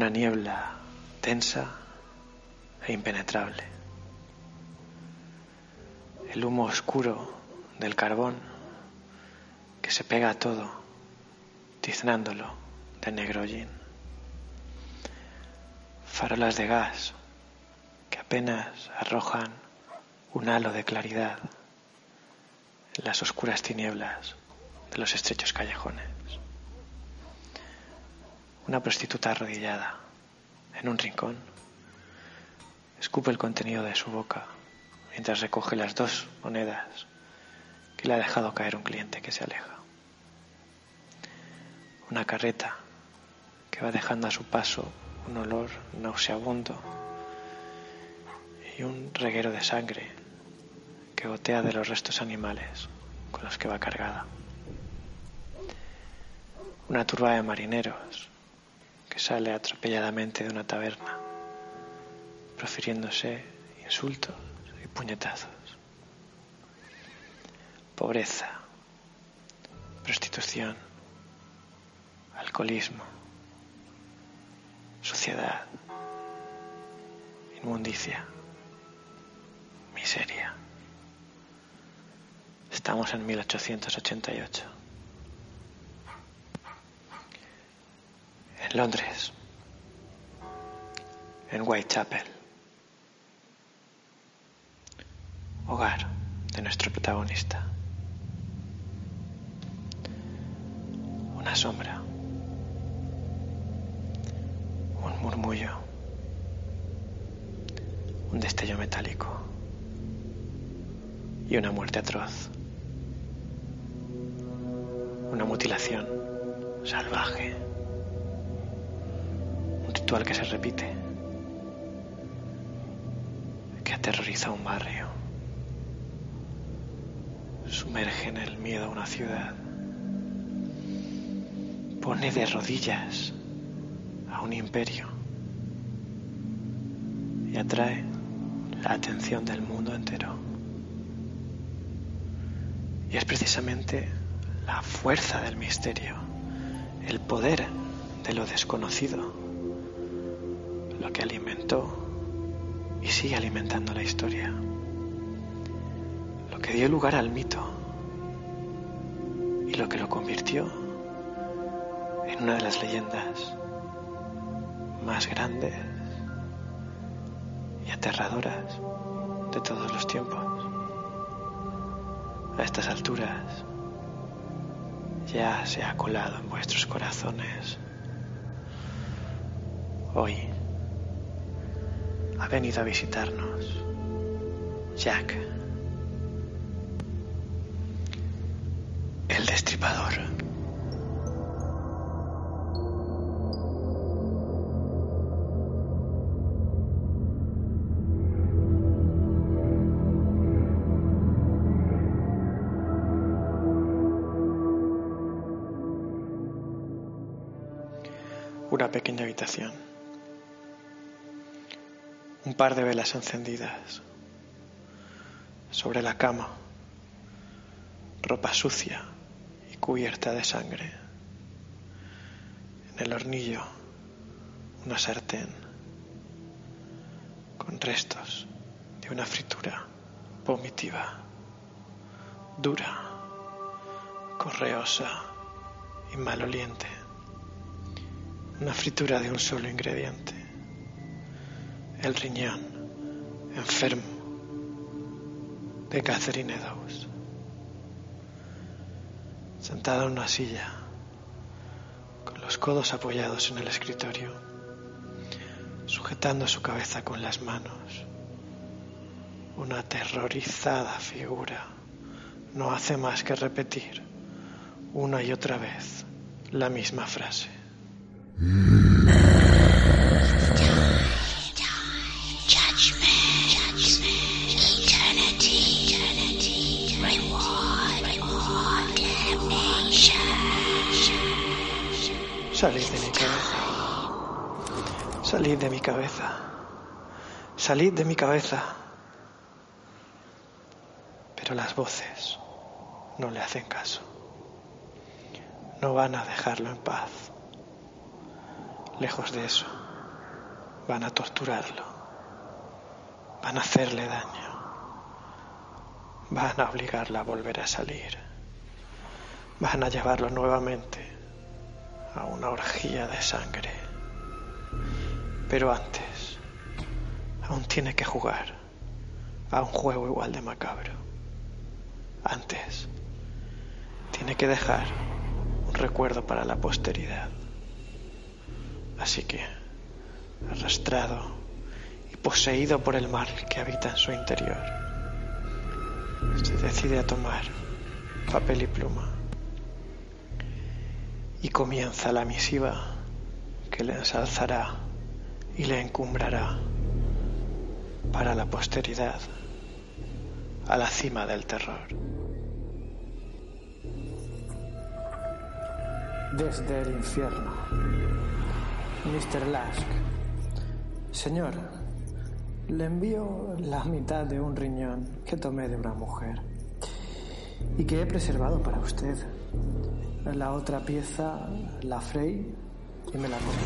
una niebla densa e impenetrable. El humo oscuro del carbón que se pega a todo, tiznándolo de negro hollín. Farolas de gas que apenas arrojan un halo de claridad en las oscuras tinieblas de los estrechos callejones. Una prostituta arrodillada en un rincón escupe el contenido de su boca mientras recoge las dos monedas que le ha dejado caer un cliente que se aleja. Una carreta que va dejando a su paso un olor nauseabundo y un reguero de sangre que gotea de los restos animales con los que va cargada. Una turba de marineros sale atropelladamente de una taberna, profiriéndose insultos y puñetazos. Pobreza, prostitución, alcoholismo, suciedad, inmundicia, miseria. Estamos en 1888. En Londres. En Whitechapel. Hogar de nuestro protagonista. Una sombra. Un murmullo. Un destello metálico. Y una muerte atroz una mutilación salvaje, ritual que se repite, que aterroriza un barrio, sumerge en el miedo a una ciudad, pone de rodillas a un imperio y atrae la atención del mundo entero. Y es precisamente la fuerza del misterio, el poder de lo desconocido, lo que alimentó y sigue alimentando la historia, lo que dio lugar al mito y lo que lo convirtió en una de las leyendas más grandes y aterradoras de todos los tiempos. A estas alturas, ya se ha colado en vuestros corazones. Hoy venido a visitarnos Jack, el destripador. una pequeña habitación. Un par de velas encendidas. Sobre la cama, ropa sucia y cubierta de sangre. En el hornillo, una sartén con restos de una fritura vomitiva, dura, correosa y maloliente una fritura de un solo ingrediente, el riñón enfermo de Catherine Eddowes, sentada en una silla, con los codos apoyados en el escritorio, sujetando su cabeza con las manos. Una aterrorizada figura no hace más que repetir una y otra vez la misma frase. Salid de mi cabeza. Salid de mi cabeza. Salid de mi cabeza. Pero las voces no le hacen caso. No van a dejarlo en paz. Lejos de eso, van a torturarlo, van a hacerle daño, van a obligarla a volver a salir, van a llevarlo nuevamente a una orgía de sangre. Pero antes, aún tiene que jugar a un juego igual de macabro. Antes, tiene que dejar un recuerdo para la posteridad. Así que, arrastrado y poseído por el mal que habita en su interior, se decide a tomar papel y pluma y comienza la misiva que le ensalzará y le encumbrará para la posteridad a la cima del terror. Desde el infierno. Mr. Lask. Señor, le envío la mitad de un riñón que tomé de una mujer y que he preservado para usted. La otra pieza la freí y me la comí.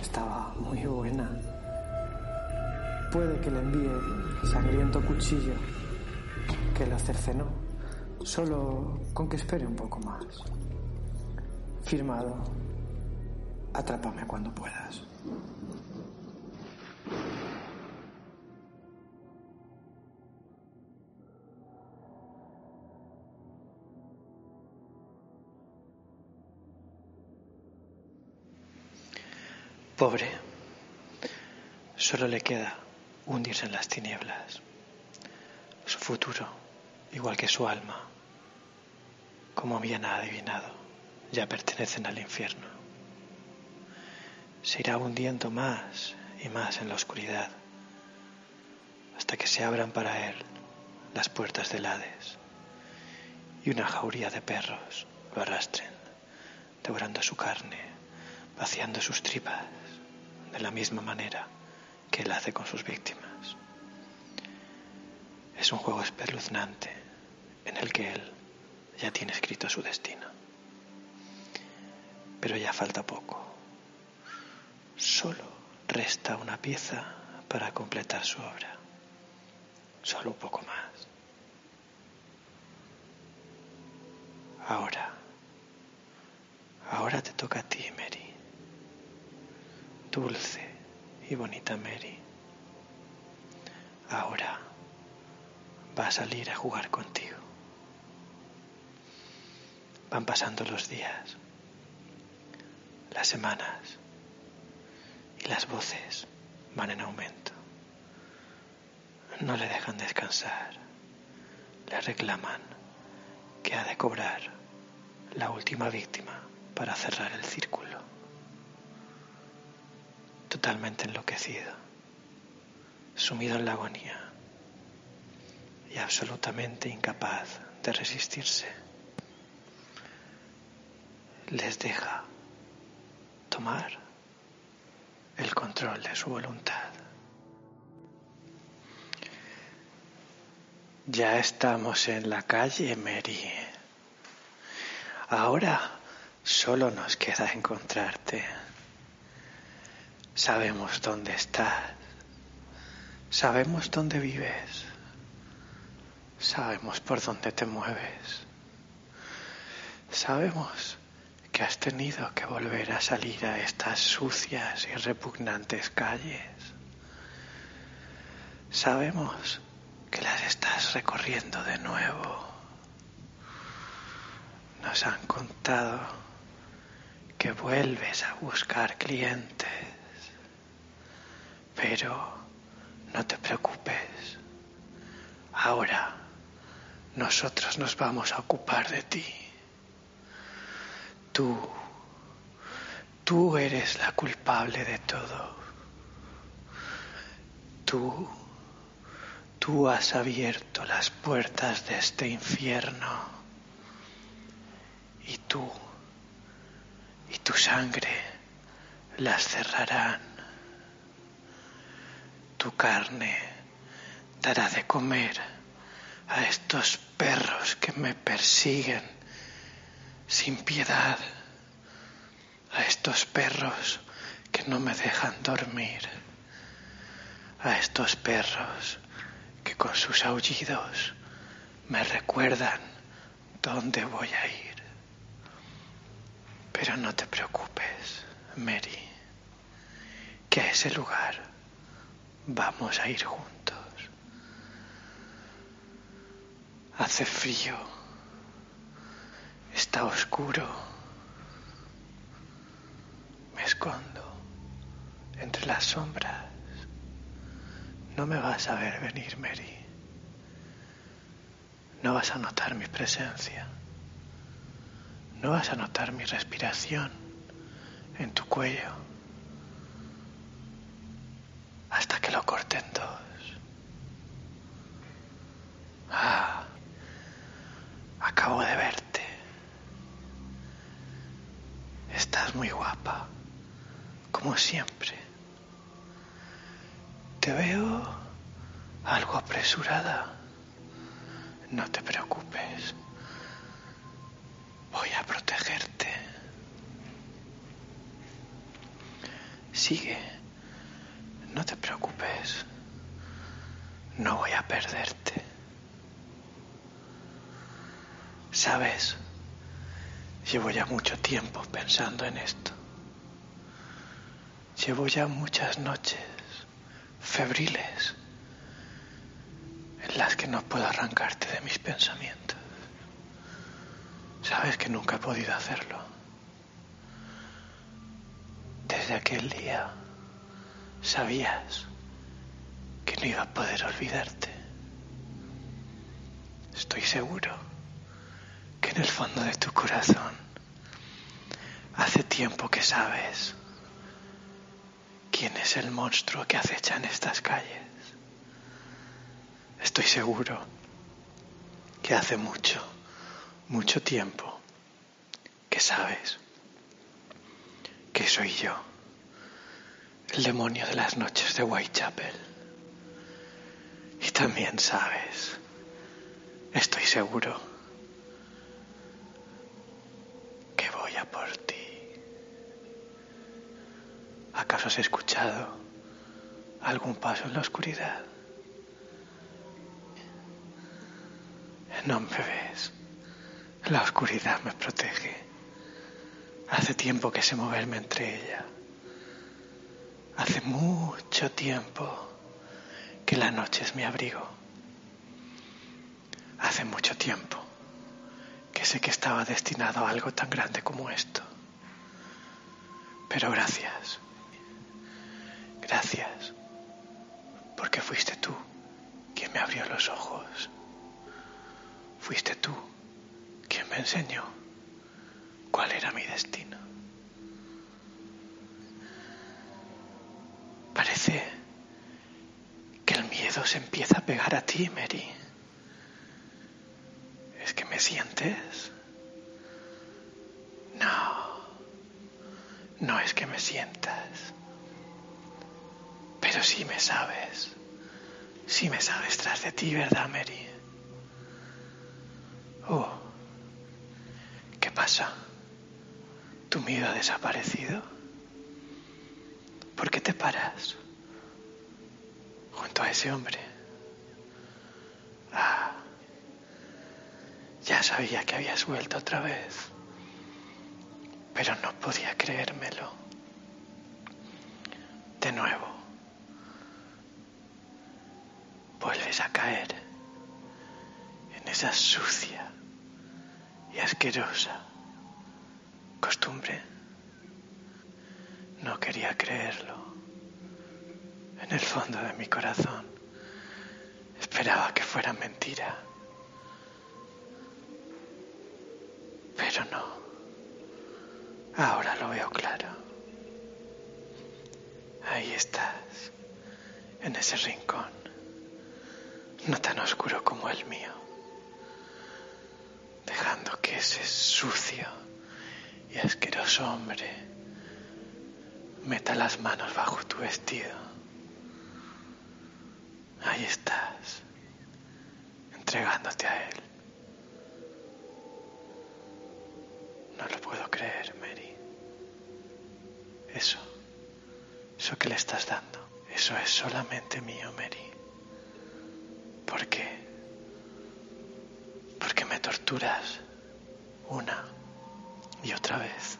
Estaba muy buena. Puede que le envíe el sangriento cuchillo que lo cercenó, solo con que espere un poco más. Firmado. Atrápame cuando puedas. Pobre, solo le queda hundirse en las tinieblas. Su futuro, igual que su alma, como bien ha adivinado ya pertenecen al infierno. Se irá hundiendo más y más en la oscuridad hasta que se abran para él las puertas del Hades y una jauría de perros lo arrastren, devorando su carne, vaciando sus tripas de la misma manera que él hace con sus víctimas. Es un juego espeluznante en el que él ya tiene escrito su destino pero ya falta poco. Solo resta una pieza para completar su obra. Solo un poco más. Ahora, ahora te toca a ti, Mary. Dulce y bonita Mary. Ahora va a salir a jugar contigo. Van pasando los días las semanas y las voces van en aumento. No le dejan descansar, le reclaman que ha de cobrar la última víctima para cerrar el círculo. Totalmente enloquecido, sumido en la agonía y absolutamente incapaz de resistirse, les deja tomar el control de su voluntad. Ya estamos en la calle, Mary. Ahora solo nos queda encontrarte. Sabemos dónde estás. Sabemos dónde vives. Sabemos por dónde te mueves. Sabemos que has tenido que volver a salir a estas sucias y repugnantes calles. Sabemos que las estás recorriendo de nuevo. Nos han contado que vuelves a buscar clientes. Pero no te preocupes. Ahora nosotros nos vamos a ocupar de ti. Tú, tú eres la culpable de todo. Tú, tú has abierto las puertas de este infierno. Y tú, y tu sangre las cerrarán. Tu carne dará de comer a estos perros que me persiguen sin piedad a estos perros que no me dejan dormir, a estos perros que con sus aullidos me recuerdan dónde voy a ir. Pero no te preocupes, Mary, que a ese lugar vamos a ir juntos. Hace frío, está oscuro, me escondo entre las sombras. No me vas a ver venir, Mary. No vas a notar mi presencia. No vas a notar mi respiración en tu cuello lo corten dos. Ah, acabo de verte. Estás muy guapa, como siempre. Te veo algo apresurada. No te preocupes. Voy a protegerte. Sigue. Preocupes. No voy a perderte. Sabes, llevo ya mucho tiempo pensando en esto. Llevo ya muchas noches febriles en las que no puedo arrancarte de mis pensamientos. Sabes que nunca he podido hacerlo. Desde aquel día sabías que no iba a poder olvidarte. Estoy seguro que en el fondo de tu corazón hace tiempo que sabes quién es el monstruo que acecha en estas calles. Estoy seguro que hace mucho, mucho tiempo que sabes que soy yo, el demonio de las noches de Whitechapel. Y también sabes, estoy seguro, que voy a por ti. ¿Acaso has escuchado algún paso en la oscuridad? No me ves. La oscuridad me protege. Hace tiempo que sé moverme entre ella. Hace mucho tiempo que la noche es mi abrigo. Hace mucho tiempo que sé que estaba destinado a algo tan grande como esto. Pero gracias. Gracias. Porque fuiste tú quien me abrió los ojos. Fuiste tú quien me enseñó cuál era mi destino. Parece que el miedo se empieza a pegar a ti, Mary. ¿Es que me sientes? No, no es que me sientas, pero sí me sabes, sí me sabes tras de ti, ¿verdad, Mary? Oh, ¿qué pasa? ¿Tu miedo ha desaparecido? ¿Por qué te paras junto a ese hombre? Ah, ya sabía que habías vuelto otra vez, pero no podía creérmelo. De nuevo, vuelves a caer en esa sucia y asquerosa costumbre. No creerlo. En el fondo de mi corazón esperaba que fuera mentira. Pero no. Ahora lo veo claro. Ahí estás, en ese rincón, no tan oscuro como el mío dejando que ese sucio y asqueroso hombre meta las manos bajo tu vestido. Ahí estás, entregándote a él. No lo puedo creer, Mary. Eso Eso que le estás dando, eso es solamente mío, Mary. ¿Por qué? Porque me torturas una y otra vez.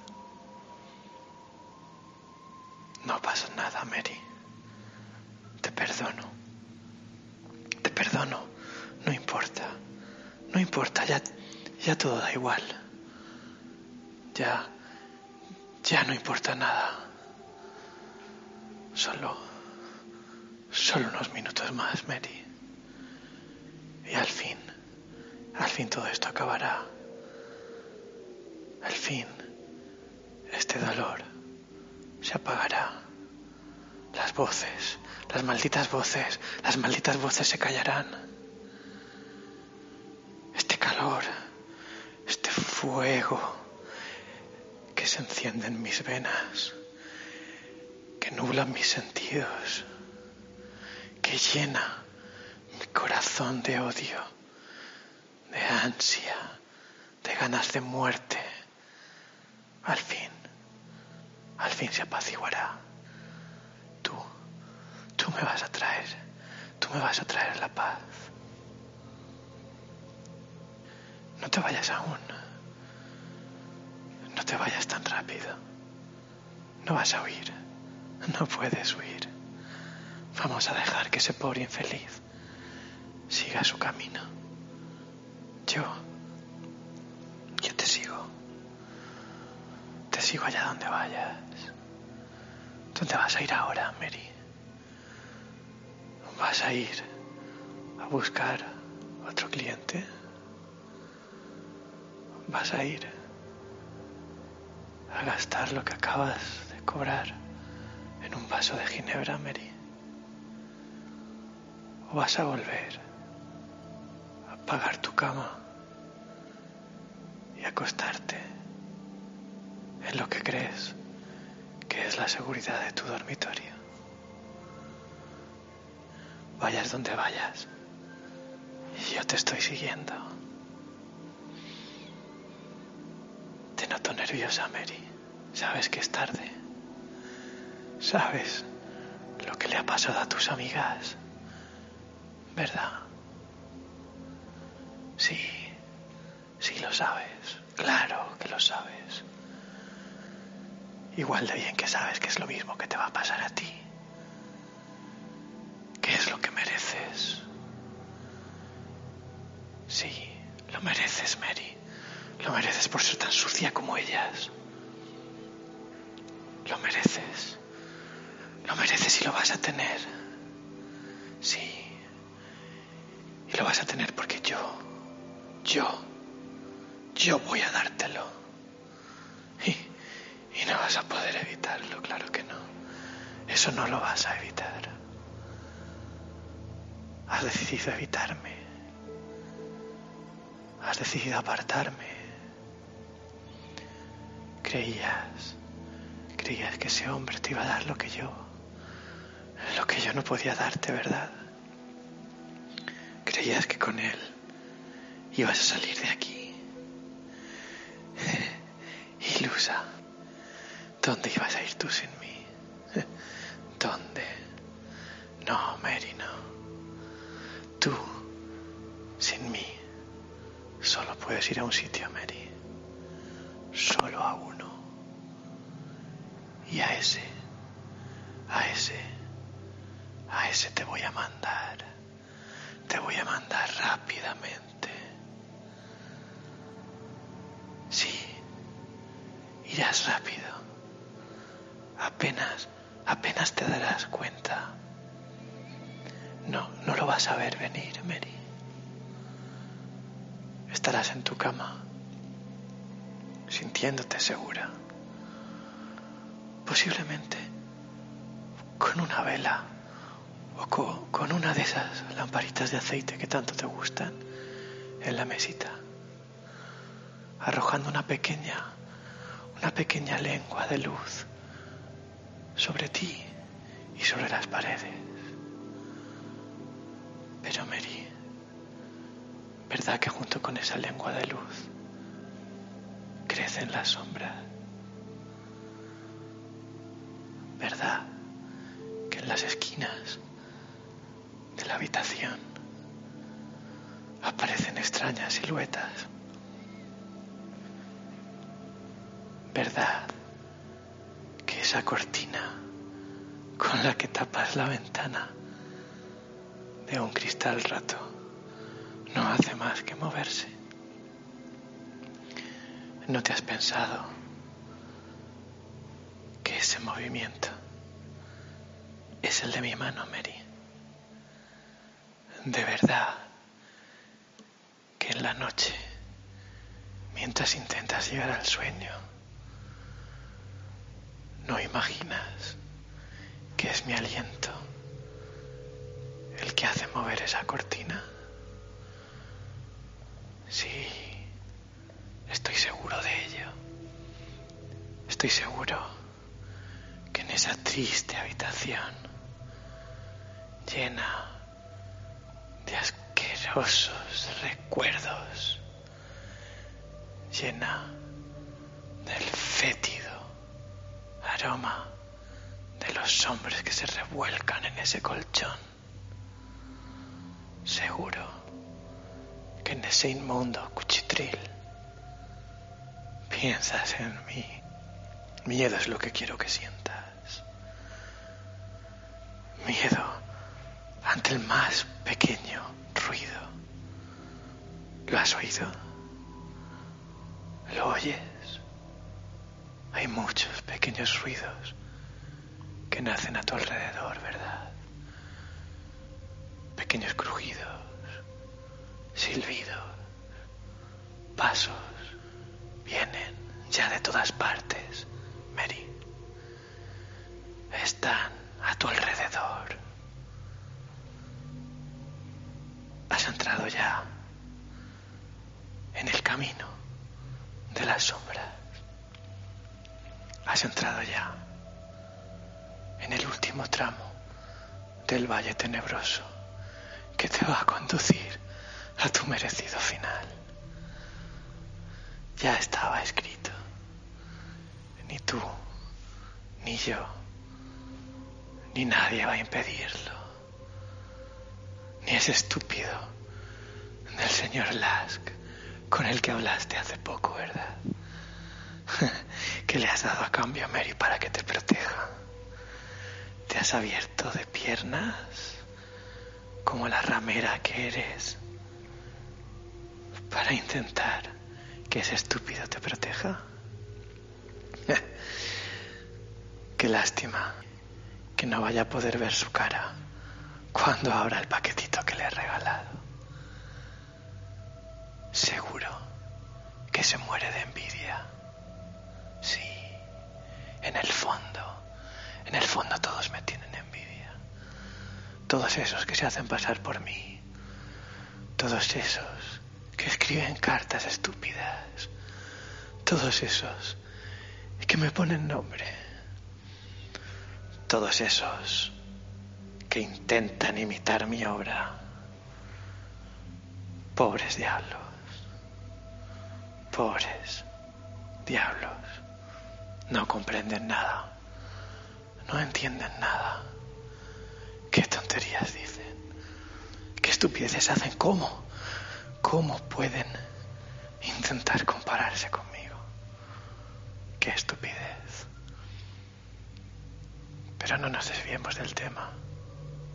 No pasa nada, Mary. Te perdono. Te perdono. No importa. No importa, ya, ya todo da igual. Ya, ya no importa nada. Solo, solo unos minutos más, Mary. Y al fin, al fin todo esto acabará. Al fin, este dolor se apagará. Las voces, las malditas voces, las malditas voces se callarán. Este calor, este que se enciende en mis venas, que nubla mis sentidos, que llena mi corazón de odio, de ansia, de ganas de muerte. Al fin al fin se apaciguará. Tú, tú me vas a traer, tú me vas a traer la paz. No te vayas aún. No te vayas tan rápido. No vas a huir. No puedes huir. Vamos a dejar que ese pobre infeliz siga su camino. Yo, yo te sigo. Te sigo allá donde vayas. ¿Dónde vas a ir ahora, Mary? ¿Vas a ir a buscar otro cliente? ¿Vas a ir a gastar lo que acabas de cobrar en un vaso de ginebra, Mary? ¿O vas a volver a pagar tu cama y acostarte en lo que crees que es la seguridad de tu dormitorio. Vayas donde vayas, y yo te estoy siguiendo. Nerviosa, Mary. Sabes que es tarde. Sabes lo que le ha pasado a tus amigas, ¿verdad? Sí, sí lo sabes. Claro que lo sabes igual de bien que sabes que es lo mismo que te va a pasar a ti. ¿Qué es lo que mereces? Sí, lo mereces, Mary. Lo mereces por ser tan sucia como ellas. Lo mereces. Lo mereces y lo vas a tener. Sí. Y lo vas a tener porque yo, yo, yo voy a dártelo. Y no vas a poder evitarlo, claro que no. Eso no lo vas a evitar. Has decidido evitarme. Has decidido apartarme. Creías, creías que ese hombre te iba a dar lo que yo, lo que yo no podía darte, ¿verdad? Creías que con él ibas a salir de aquí. Ilusa. ¿Dónde ibas a ir tú sin mí? ¿Dónde? No, Mary, no. Tú, sin mí, solo puedes ir a un sitio, Mary. Solo a uno. Y a ese, a ese, a ese te voy a mandar. Te voy a mandar rápidamente. Sí, irás rápido apenas, apenas te darás cuenta. No, no lo vas a ver venir, Mary. Estarás en tu cama, sintiéndote segura. Posiblemente con una vela o con, una de esas lamparitas de aceite que tanto te gustan en la mesita, arrojando una pequeña, una pequeña lengua de luz sobre ti y sobre las paredes. Pero Mary, ¿verdad que junto con esa lengua de luz crecen las sombras? ¿Verdad en las esquinas de la habitación aparecen extrañas siluetas. ¿Verdad que esa cortina con la que tapas la ventana de un cristal rato no hace más que moverse? ¿No te has pensado que movimiento es el de mi mano, Mary? De verdad que en la noche, mientras intentas llegar al sueño, no imaginas que es mi aliento el que hace mover esa cortina. Sí, estoy seguro de ello. Estoy seguro esa triste habitación llena de asquerosos recuerdos, llena del fétido aroma de los hombres que se revuelcan en ese colchón. Seguro que en ese inmundo cuchitril piensas en mí. Miedo es lo que quiero que sientas. Miedo ante el más pequeño ruido. ¿Lo has oído? ¿Lo oyes? Hay muchos pequeños ruidos que nacen a tu alrededor, ¿verdad? Pequeños crujidos, silbidos, pasos, vienen ya de todas partes, Mary. Están a tu alrededor. Has entrado ya en el camino de las sombras. Has entrado ya en el último tramo del valle tenebroso que te va a conducir a tu merecido final. Ya estaba escrito. Ni tú, ni yo, ni nadie va a impedirlo. Ni ese estúpido del señor Lask con el que hablaste hace poco, ¿verdad? ¿Qué le has dado a cambio a Mary para que te proteja? ¿Te has abierto de piernas como la ramera que eres para intentar que ese estúpido te proteja? Qué lástima que no vaya a poder ver su cara cuando abra el paquetito que le he regalado. Seguro que se muere de envidia. Sí, en el fondo, en el fondo todos me tienen envidia. Todos esos que se hacen pasar por mí. Todos esos que escriben cartas estúpidas. Todos esos que me ponen nombre. Todos esos que intentan imitar mi obra. Pobres diablos. Pobres diablos. No comprenden nada. No entienden nada. ¿Qué tonterías dicen? ¿Qué estupideces hacen? ¿Cómo? ¿Cómo pueden intentar compararse conmigo? Qué estupidez. Pero no nos desviemos del tema,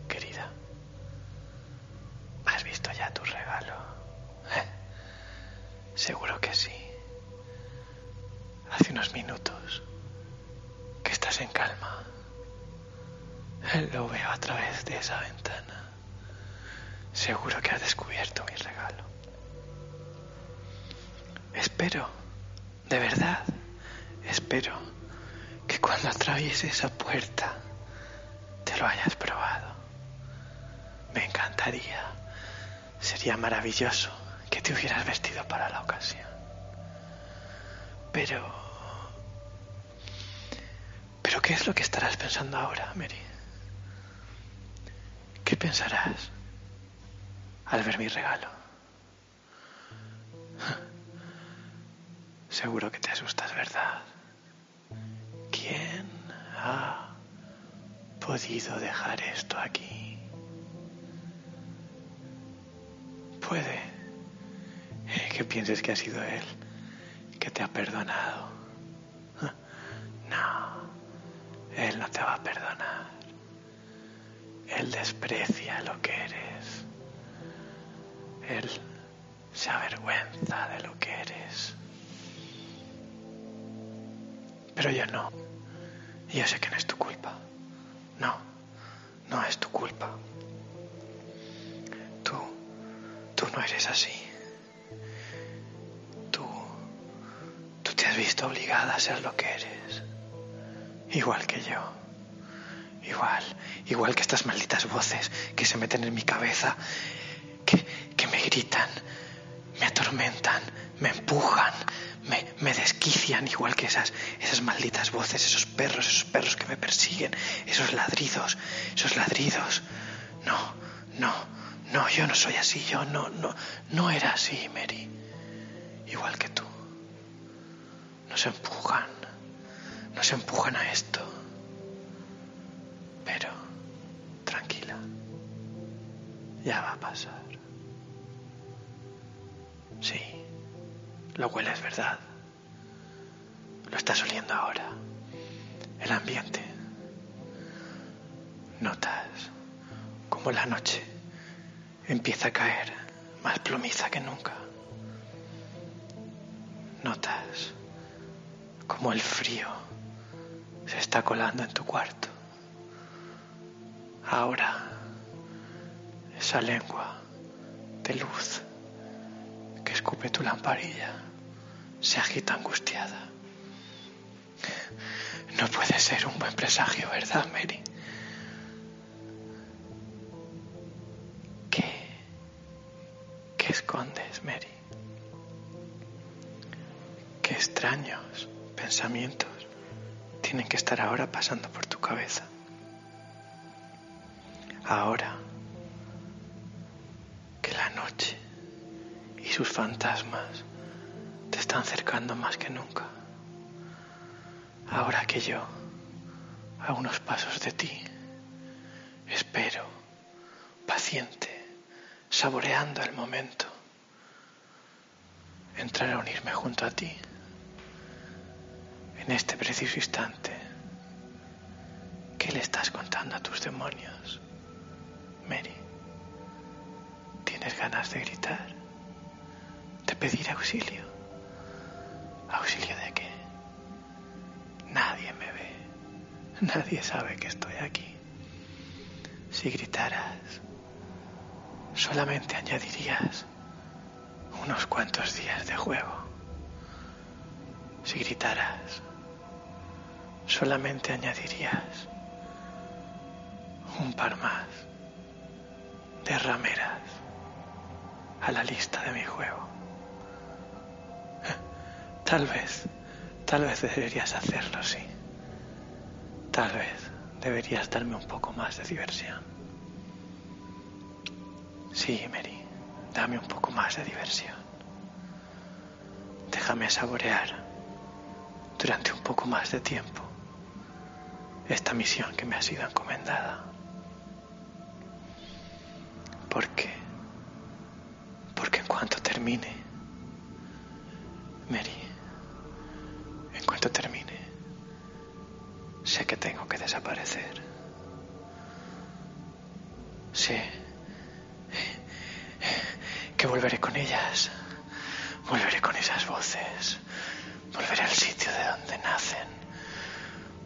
querida. ¿Has visto ya tu regalo? Seguro que sí. Hace unos minutos que estás en calma. Lo veo a través de esa ventana. Seguro que has descubierto mi regalo. Espero, de verdad, espero que cuando atravieses esa puerta te lo hayas probado. Me encantaría, sería maravilloso que te hubieras vestido para la ocasión. Pero... ¿Pero qué es lo que estarás pensando ahora, Mary? ¿Qué pensarás al ver mi regalo? Seguro que te asustas, ¿verdad? ¿Quién ha podido dejar esto aquí. Puede que pienses que ha sido Él que te ha perdonado. No, Él no te va a perdonar. Él desprecia lo que eres. Él se avergüenza de lo que eres. Pero yo no. Yo sé que no es tu. Estas malditas voces que se meten en mi cabeza, que, que me gritan, me atormentan, me empujan, me, me, desquician, igual que esas, esas malditas voces, esos perros, esos perros que me persiguen, esos ladridos, esos ladridos. No, no, no, yo no soy así, yo no, no, no era así, Mary. Igual que tú. Nos empujan, nos empujan a esto. Ya va a pasar. Sí, lo hueles, ¿verdad? Lo estás oliendo ahora. El ambiente. Notas como la noche empieza a caer más plomiza que nunca. Notas como el frío se está colando en tu cuarto. Ahora, esa lengua de luz que escupe tu lamparilla se agita angustiada. No puede ser un buen presagio, ¿verdad, Mary? Fantasmas te están cercando más que nunca. Ahora que yo, a unos pasos de ti, espero, paciente, saboreando el momento, entrar a unirme junto a ti en este preciso instante. ¿Qué le estás contando a tus demonios? Mary, ¿tienes ganas de gritar? ¿De pedir auxilio? ¿Auxilio de qué? Nadie me ve. Nadie sabe que estoy aquí. Si gritaras, solamente añadirías unos cuantos días de juego. Si gritaras, solamente añadirías un par más de rameras a la lista de mi juego. Tal vez, tal vez deberías hacerlo, sí. Tal vez deberías darme un poco más de diversión. Sí, Mary, dame un poco más de diversión. Déjame saborear durante un poco más de tiempo esta misión que me ha sido encomendada. ¿Por qué? Porque en cuanto termine, Mary, desaparecer. Sé que volveré con ellas, volveré con esas voces, volveré al sitio de donde nacen,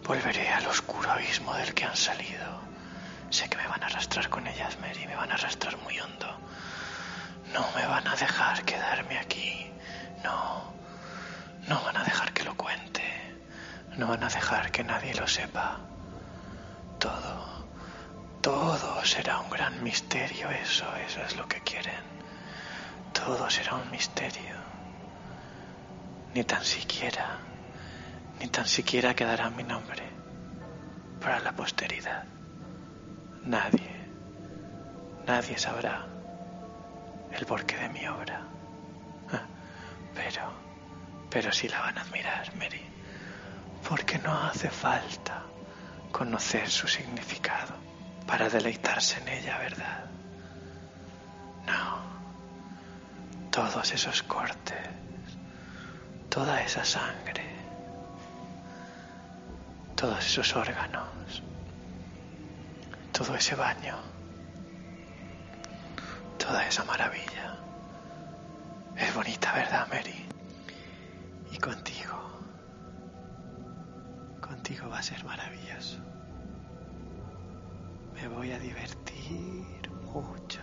volveré al oscuro abismo del que han salido Sé que me van a arrastrar con ellas, Mary, me van a arrastrar muy hondo. No me van a dejar quedarme aquí. No. No van a dejar que lo cuente. No van a dejar que nadie lo sepa. Todo será un gran misterio, eso, eso es lo que quieren. Todo será un misterio. Ni tan siquiera, ni tan siquiera quedará mi nombre para la posteridad. Nadie, nadie sabrá el porqué de mi obra. Pero, pero sí la van a admirar, Mary, porque no hace falta conocer su significado para deleitarse en ella, ¿verdad? No. Todos esos cortes, toda esa sangre, todos esos órganos, todo ese baño, toda esa maravilla. Es bonita, ¿verdad, Mary? Y contigo, contigo va a ser maravilloso. Me voy a divertir mucho.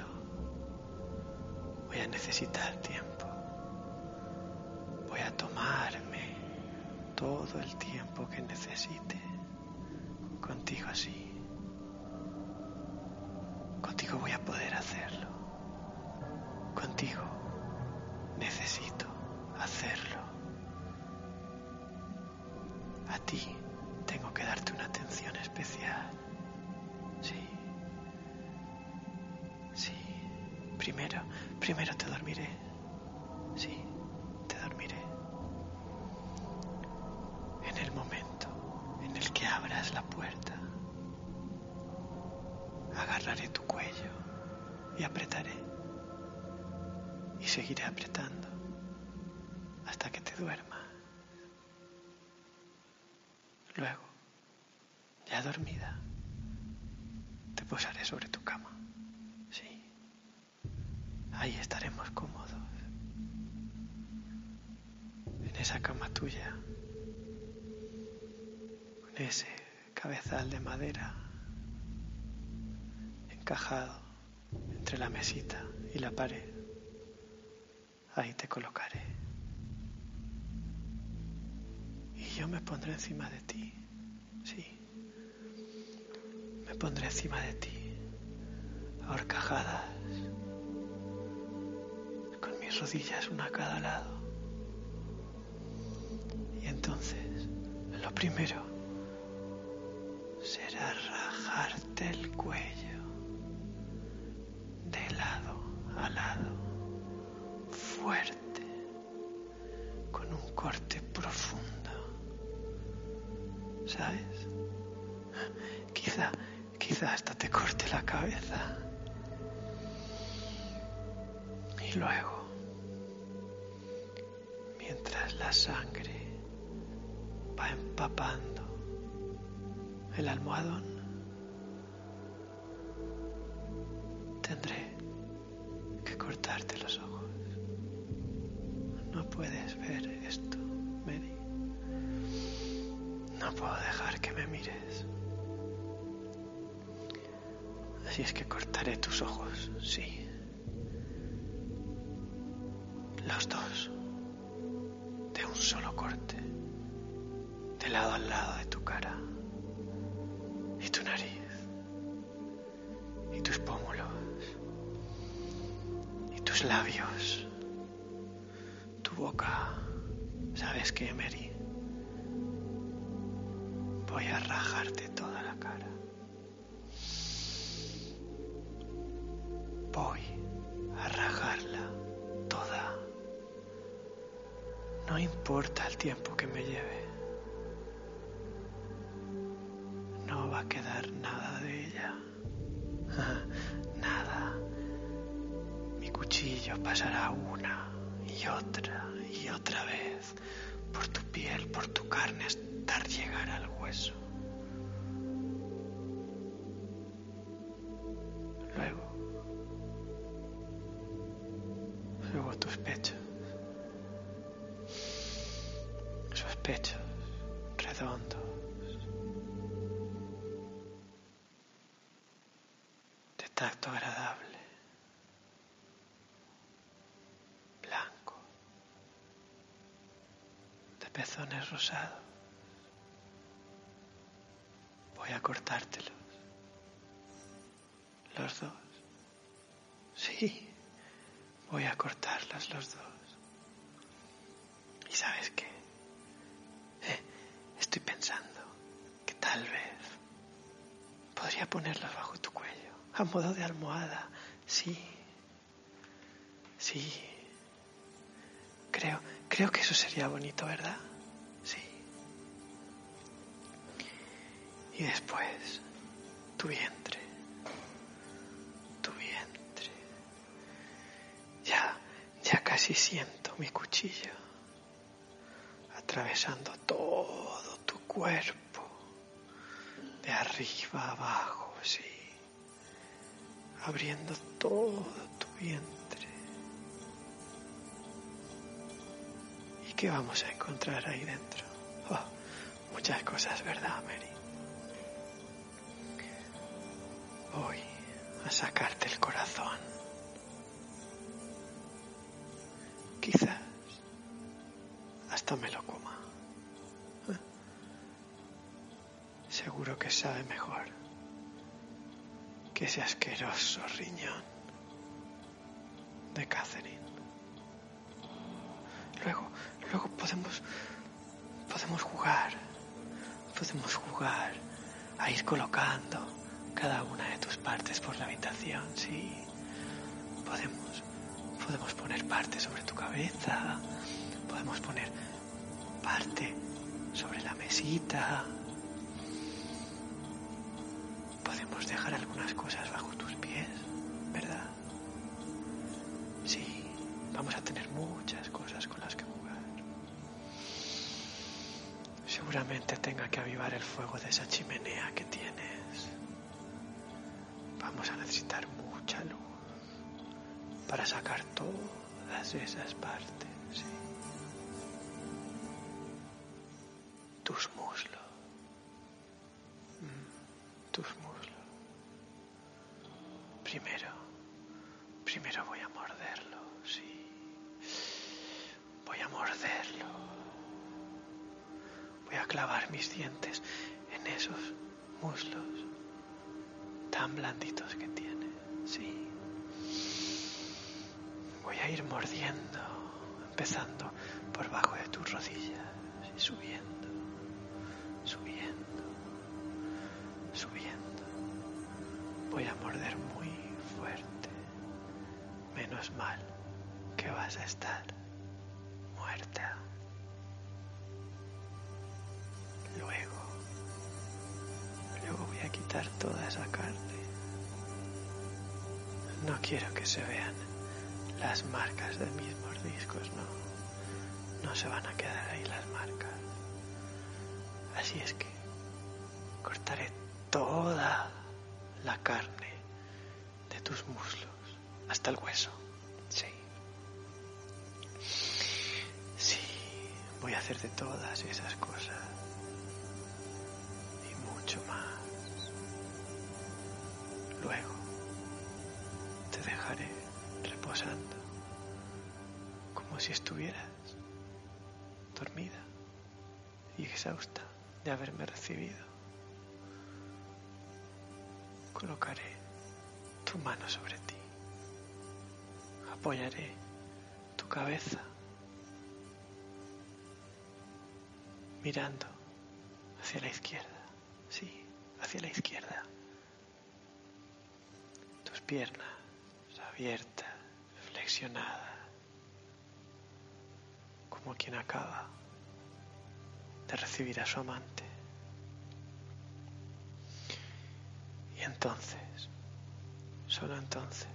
Voy a necesitar tiempo. Voy a tomarme todo el tiempo que necesite. Contigo así. Contigo voy a poder hacerlo. Contigo necesito hacerlo. A ti y apretaré. Y seguiré apretando hasta que te duermas. Luego, ya dormida, te posaré sobre tu cama. Sí. Ahí estaremos cómodos. En esa cama tuya. Con ese cabezal de madera encajado entre la mesita y la pared. Ahí te colocaré. Y yo me pondré encima de ti. Sí. Me pondré encima de ti. Horcajadas. Con mis rodillas una a cada lado. Y entonces, lo primero será rajarte el cuello Quizá, quizá hasta te corte la cabeza. Y luego, mientras la sangre va empapando el almohadón, tendré que cortarte los ojos. No puedes ver esto, Mary. No puedo dejar que me mires. Así es que cortaré tus ojos, sí. Nada. Mi cuchillo pasará una y otra y otra vez por tu piel, por tu carne, hasta llegar al hueso. Voy a cortártelos. Los dos. Sí, voy a cortarlos los dos. ¿Y sabes qué? Eh, estoy pensando que tal vez podría ponerlos bajo tu cuello, a modo de almohada. Sí, sí. Creo, creo que eso sería bonito, ¿verdad? Y después tu vientre, tu vientre. Ya, ya casi siento mi cuchillo atravesando todo tu cuerpo, de arriba a abajo, sí, abriendo todo tu vientre. ¿Y qué vamos a encontrar ahí dentro? Oh, muchas cosas, ¿verdad, Mary? Voy a sacarte el corazón. Quizás hasta me lo coma. Seguro que sabe mejor que ese asqueroso riñón de Catherine. Luego, luego podemos, podemos jugar, podemos jugar a ir colocando por la habitación, sí. Podemos, podemos poner parte sobre tu cabeza, podemos poner parte sobre la mesita, podemos dejar algunas cosas bajo tus pies, ¿verdad? Sí, vamos a tener muchas cosas con las que jugar. Seguramente tenga que avivar el fuego de esa chimenea que tienes. Todas esas partes. Tus muslos. Mm, tus muslos. Primero, primero voy a morderlo, sí. Voy a morderlo. Voy a clavar mis dientes en esos muslos tan blanditos que tiene, sí. Voy a ir mordiendo, empezando por bajo de tus rodillas y subiendo, subiendo, subiendo. Voy a morder muy fuerte. Menos mal que vas a estar muerta. Luego, luego voy a quitar toda esa carne. No quiero que se vean las marcas de mis mordiscos, no. No se van a quedar ahí las marcas. Así es que cortaré toda la carne de tus muslos hasta el hueso. Sí. Sí, voy a hacer de todas esas cosas y mucho más. Luego te dejaré reposando como si estuvieras dormida y exhausta de haberme recibido. Colocaré tu mano sobre ti. Apoyaré tu cabeza mirando hacia la izquierda. Sí, hacia la izquierda. Tus piernas abiertas, como quien acaba de recibir a su amante. Y entonces, solo entonces,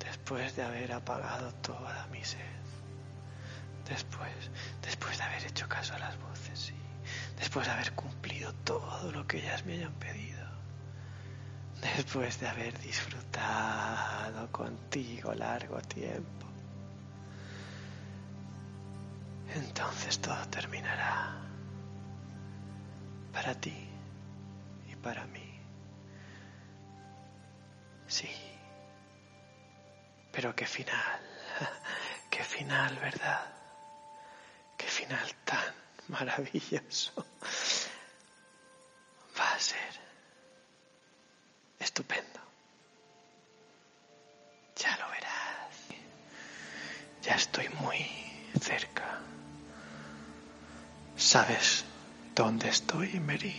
después de haber apagado toda mi sed, después, después de haber hecho caso a las voces, sí, después de haber cumplido todo lo que ellas me hayan pedido, después de haber disfrutado contigo largo tiempo, entonces todo terminará para ti y para mí. Sí, pero qué final, qué final, ¿verdad? Qué final tan maravilloso dónde estoy, Mary?